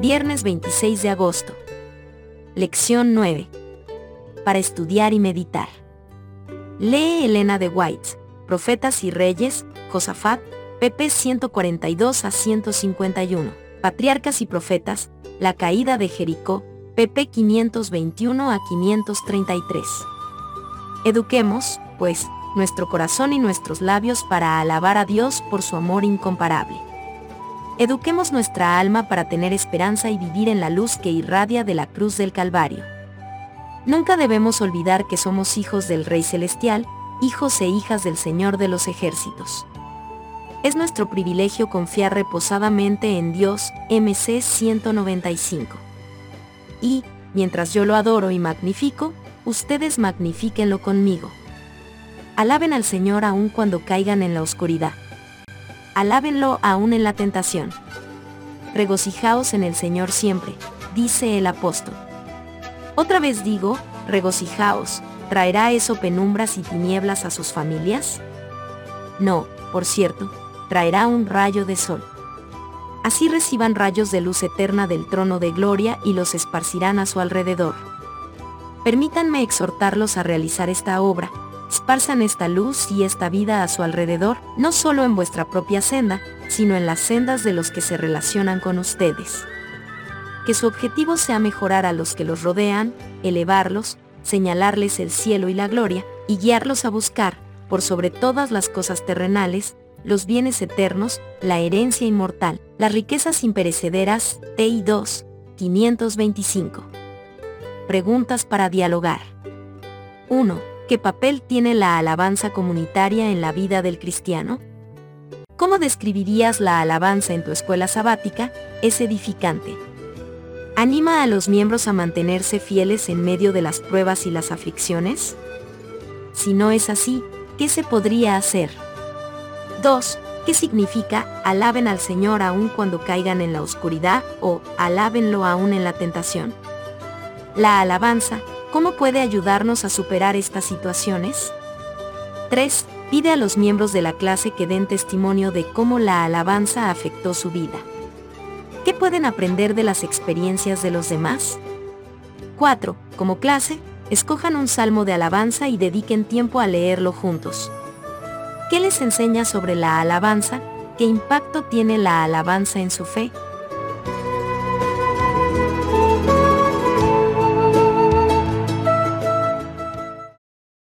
Viernes 26 de agosto. Lección 9. Para estudiar y meditar. Lee Elena de White, Profetas y Reyes, Josafat, pp 142 a 151. Patriarcas y Profetas, La caída de Jericó, pp 521 a 533. Eduquemos, pues, nuestro corazón y nuestros labios para alabar a Dios por su amor incomparable. Eduquemos nuestra alma para tener esperanza y vivir en la luz que irradia de la cruz del Calvario. Nunca debemos olvidar que somos hijos del Rey Celestial, hijos e hijas del Señor de los ejércitos. Es nuestro privilegio confiar reposadamente en Dios, MC 195. Y, mientras yo lo adoro y magnifico, ustedes magnifíquenlo conmigo. Alaben al Señor aun cuando caigan en la oscuridad. Alábenlo aún en la tentación. Regocijaos en el Señor siempre, dice el apóstol. Otra vez digo, regocijaos, ¿traerá eso penumbras y tinieblas a sus familias? No, por cierto, traerá un rayo de sol. Así reciban rayos de luz eterna del trono de gloria y los esparcirán a su alrededor. Permítanme exhortarlos a realizar esta obra, esparzan esta luz y esta vida a su alrededor, no solo en vuestra propia senda, sino en las sendas de los que se relacionan con ustedes. Que su objetivo sea mejorar a los que los rodean, elevarlos, señalarles el cielo y la gloria, y guiarlos a buscar, por sobre todas las cosas terrenales, los bienes eternos, la herencia inmortal, las riquezas imperecederas, TI 2, 525. Preguntas para dialogar. 1. ¿Qué papel tiene la alabanza comunitaria en la vida del cristiano? ¿Cómo describirías la alabanza en tu escuela sabática? Es edificante. ¿Anima a los miembros a mantenerse fieles en medio de las pruebas y las aflicciones? Si no es así, ¿qué se podría hacer? 2. ¿Qué significa alaben al Señor aun cuando caigan en la oscuridad o alábenlo aún en la tentación? La alabanza, ¿Cómo puede ayudarnos a superar estas situaciones? 3. Pide a los miembros de la clase que den testimonio de cómo la alabanza afectó su vida. ¿Qué pueden aprender de las experiencias de los demás? 4. Como clase, escojan un salmo de alabanza y dediquen tiempo a leerlo juntos. ¿Qué les enseña sobre la alabanza? ¿Qué impacto tiene la alabanza en su fe?